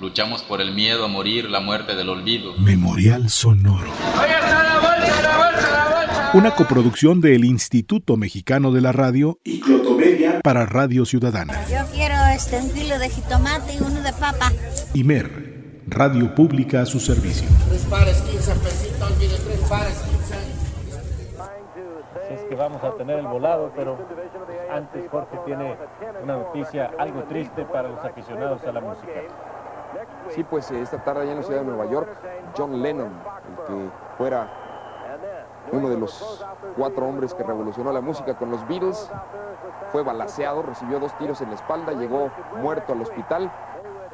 Luchamos por el miedo a morir, la muerte del olvido. Memorial Sonoro. Una coproducción del Instituto Mexicano de la Radio y Clotomedia para Radio Ciudadana. Yo quiero este, un kilo de jitomate y uno de papa. Imer, Radio Pública a su servicio. Tres pares, 15 pesitos, mire, tres pares, 15. Así es que vamos a tener el volado, pero antes Jorge tiene una noticia algo triste para los aficionados a la música. Sí, pues eh, esta tarde allá en la ciudad de Nueva York, John Lennon, el que fuera uno de los cuatro hombres que revolucionó la música con los Beatles, fue balaseado, recibió dos tiros en la espalda, llegó muerto al hospital.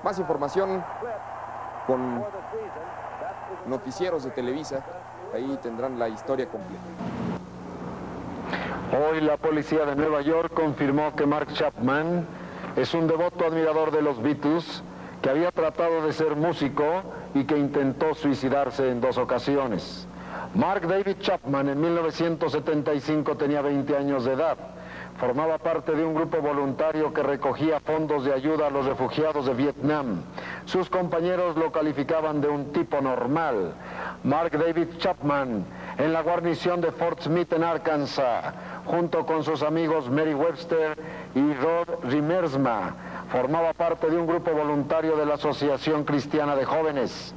Más información con noticieros de Televisa, ahí tendrán la historia completa. Hoy la policía de Nueva York confirmó que Mark Chapman es un devoto admirador de los Beatles que había tratado de ser músico y que intentó suicidarse en dos ocasiones. Mark David Chapman en 1975 tenía 20 años de edad. Formaba parte de un grupo voluntario que recogía fondos de ayuda a los refugiados de Vietnam. Sus compañeros lo calificaban de un tipo normal. Mark David Chapman en la guarnición de Fort Smith en Arkansas, junto con sus amigos Mary Webster y Rod Rimersma, formaba parte de un grupo voluntario de la Asociación Cristiana de Jóvenes.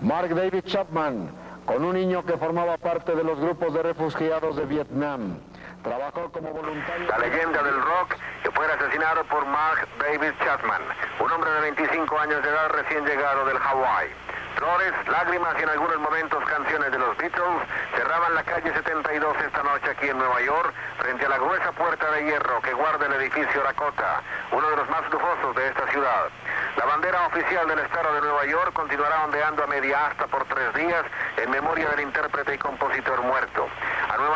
Mark David Chapman, con un niño que formaba parte de los grupos de refugiados de Vietnam. Trabajó como voluntario... La leyenda del rock que fue asesinado por Mark David Chapman, un hombre de 25 años de edad recién llegado del Hawái. Flores, lágrimas y en algunos momentos canciones de los Beatles cerraban la calle 72 esta noche aquí en Nueva York frente a la gruesa puerta de hierro que guarda el edificio Dakota, uno de los más lujosos de esta ciudad. La bandera oficial del estado de Nueva York continuará ondeando a media asta por tres días en memoria del intérprete y compositor muerto.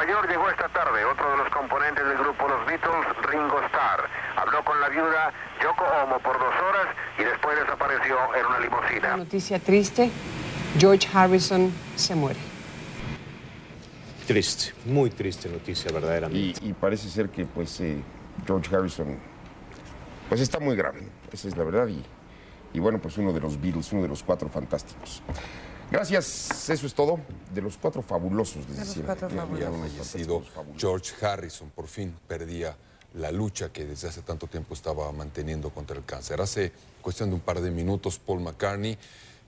York llegó esta tarde otro de los componentes del grupo Los Beatles, Ringo Starr. Habló con la viuda Yoko Ono por dos horas y después desapareció en una limusina. Noticia triste, George Harrison se muere. Triste, muy triste noticia verdaderamente. Y, y parece ser que pues eh, George Harrison pues está muy grave, esa es la verdad. Y, y bueno, pues uno de los Beatles, uno de los cuatro fantásticos. Gracias, eso es todo. De los cuatro fabulosos, les decía. Había fallecido George Harrison, por fin perdía la lucha que desde hace tanto tiempo estaba manteniendo contra el cáncer. Hace cuestión de un par de minutos, Paul McCartney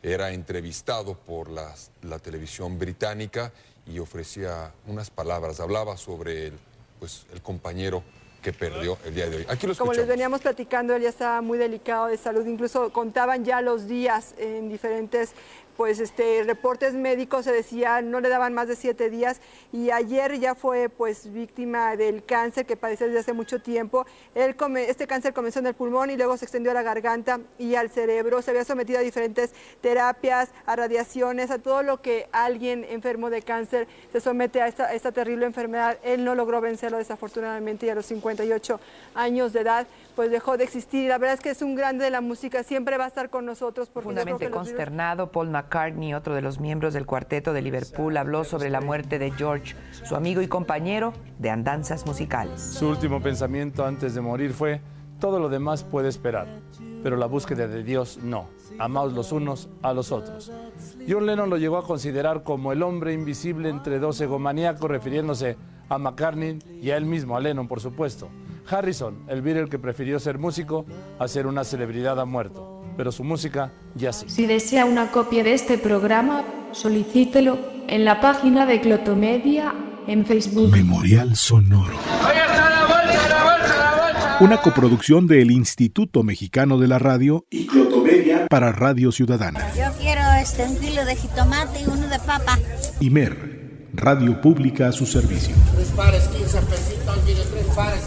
era entrevistado por la, la televisión británica y ofrecía unas palabras, hablaba sobre el, pues, el compañero que perdió el día de hoy. Aquí lo Como les veníamos platicando, él ya estaba muy delicado de salud, incluso contaban ya los días en diferentes pues este reportes médicos se decía no le daban más de siete días y ayer ya fue pues víctima del cáncer que padece desde hace mucho tiempo. Él come- este cáncer comenzó en el pulmón y luego se extendió a la garganta y al cerebro. Se había sometido a diferentes terapias, a radiaciones, a todo lo que alguien enfermo de cáncer se somete a esta, a esta terrible enfermedad. Él no logró vencerlo desafortunadamente y a los 58 años de edad pues dejó de existir. Y la verdad es que es un grande de la música, siempre va a estar con nosotros porque Profundamente virus- consternado, Paul McCartney, otro de los miembros del cuarteto de Liverpool, habló sobre la muerte de George, su amigo y compañero de andanzas musicales. Su último pensamiento antes de morir fue, todo lo demás puede esperar, pero la búsqueda de Dios no. Amaos los unos a los otros. John Lennon lo llegó a considerar como el hombre invisible entre dos egomaníacos, refiriéndose a McCartney y a él mismo, a Lennon, por supuesto. Harrison, el Beatle que prefirió ser músico a ser una celebridad, ha muerto, pero su música ya sí. Si desea una copia de este programa, solicítelo en la página de Clotomedia en Facebook. Memorial Sonoro. Una coproducción del Instituto Mexicano de la Radio y Clotomedia para Radio Ciudadana. Yo quiero este, un kilo de jitomate y uno de papa. Imer, Radio Pública a su servicio. Tres pares, 15 pesitos, mire, tres pares,